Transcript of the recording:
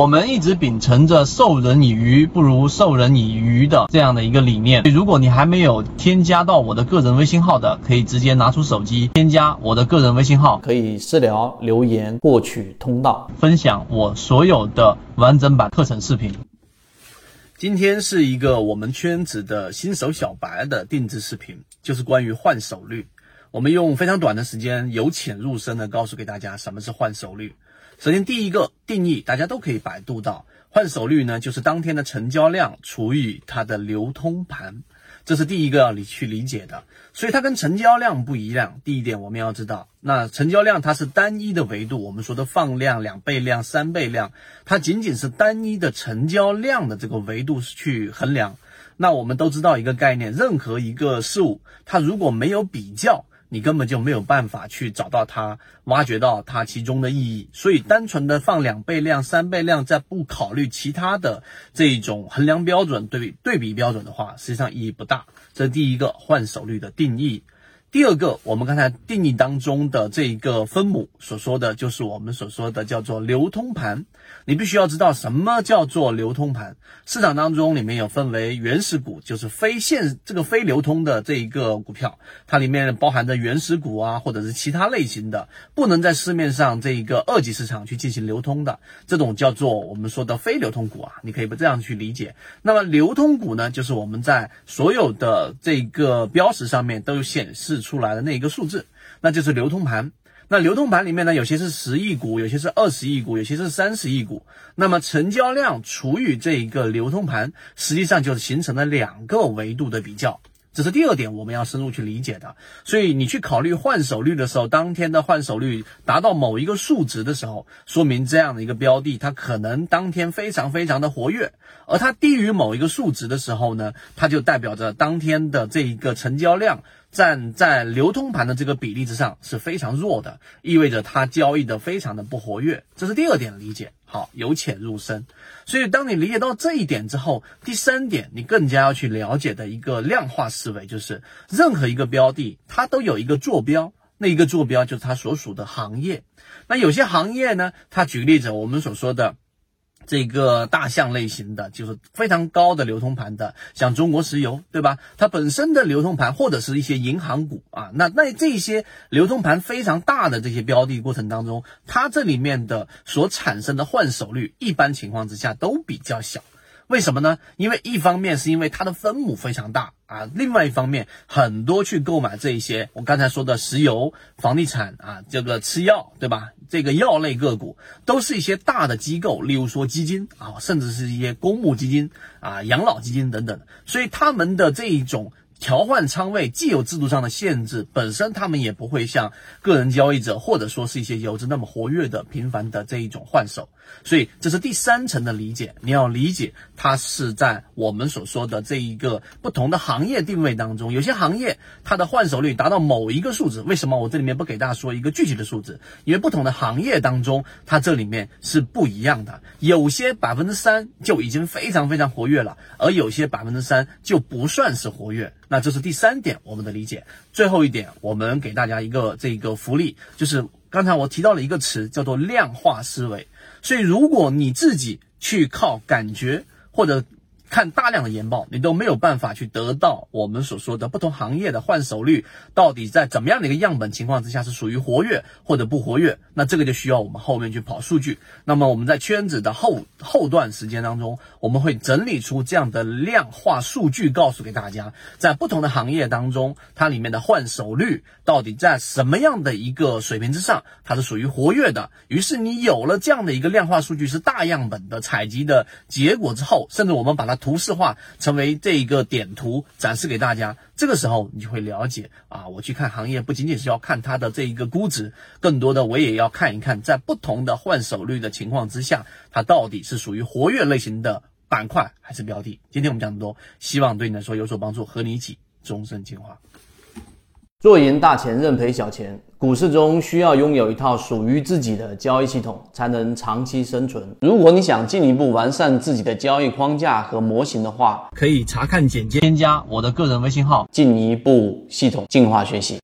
我们一直秉承着授人以鱼不如授人以渔的这样的一个理念。如果你还没有添加到我的个人微信号的，可以直接拿出手机添加我的个人微信号，可以私聊留言获取通道，分享我所有的完整版课程视频。今天是一个我们圈子的新手小白的定制视频，就是关于换手率。我们用非常短的时间，由浅入深的告诉给大家什么是换手率。首先，第一个定义，大家都可以百度到，换手率呢，就是当天的成交量除以它的流通盘，这是第一个要你去理解的。所以它跟成交量不一样。第一点我们要知道，那成交量它是单一的维度，我们说的放量、两倍量、三倍量，它仅仅是单一的成交量的这个维度去衡量。那我们都知道一个概念，任何一个事物，它如果没有比较。你根本就没有办法去找到它，挖掘到它其中的意义。所以，单纯的放两倍量、三倍量，在不考虑其他的这种衡量标准、对比对比标准的话，实际上意义不大。这是第一个换手率的定义。第二个，我们刚才定义当中的这一个分母所说的就是我们所说的叫做流通盘。你必须要知道什么叫做流通盘。市场当中里面有分为原始股，就是非现这个非流通的这一个股票，它里面包含着原始股啊，或者是其他类型的，不能在市面上这一个二级市场去进行流通的这种叫做我们说的非流通股啊。你可以不这样去理解。那么流通股呢，就是我们在所有的这个标识上面都有显示。出来的那一个数字，那就是流通盘。那流通盘里面呢，有些是十亿股，有些是二十亿股，有些是三十亿股。那么成交量除以这一个流通盘，实际上就是形成了两个维度的比较。这是第二点，我们要深入去理解的。所以你去考虑换手率的时候，当天的换手率达到某一个数值的时候，说明这样的一个标的，它可能当天非常非常的活跃；而它低于某一个数值的时候呢，它就代表着当天的这一个成交量。站在流通盘的这个比例之上是非常弱的，意味着它交易的非常的不活跃，这是第二点理解。好，由浅入深，所以当你理解到这一点之后，第三点你更加要去了解的一个量化思维，就是任何一个标的它都有一个坐标，那一个坐标就是它所属的行业。那有些行业呢，它举例子，我们所说的。这个大象类型的，就是非常高的流通盘的，像中国石油，对吧？它本身的流通盘或者是一些银行股啊，那那这些流通盘非常大的这些标的过程当中，它这里面的所产生的换手率，一般情况之下都比较小。为什么呢？因为一方面是因为它的分母非常大啊，另外一方面很多去购买这一些我刚才说的石油、房地产啊，这个吃药对吧？这个药类个股都是一些大的机构，例如说基金啊，甚至是一些公募基金啊、养老基金等等，所以他们的这一种。调换仓位既有制度上的限制，本身他们也不会像个人交易者或者说是一些游资那么活跃的频繁的这一种换手，所以这是第三层的理解。你要理解它是在我们所说的这一个不同的行业定位当中，有些行业它的换手率达到某一个数值，为什么我这里面不给大家说一个具体的数字？因为不同的行业当中，它这里面是不一样的，有些百分之三就已经非常非常活跃了，而有些百分之三就不算是活跃。那这是第三点，我们的理解。最后一点，我们给大家一个这个福利，就是刚才我提到了一个词，叫做量化思维。所以，如果你自己去靠感觉或者。看大量的研报，你都没有办法去得到我们所说的不同行业的换手率到底在怎么样的一个样本情况之下是属于活跃或者不活跃。那这个就需要我们后面去跑数据。那么我们在圈子的后后段时间当中，我们会整理出这样的量化数据，告诉给大家，在不同的行业当中，它里面的换手率到底在什么样的一个水平之上，它是属于活跃的。于是你有了这样的一个量化数据，是大样本的采集的结果之后，甚至我们把它。图示化成为这一个点图展示给大家，这个时候你就会了解啊，我去看行业不仅仅是要看它的这一个估值，更多的我也要看一看在不同的换手率的情况之下，它到底是属于活跃类型的板块还是标的。今天我们讲这么多，希望对你来说有所帮助，和你一起终身进化。做赢大钱，认赔小钱。股市中需要拥有一套属于自己的交易系统，才能长期生存。如果你想进一步完善自己的交易框架和模型的话，可以查看简介，添加我的个人微信号，进一步系统进化学习。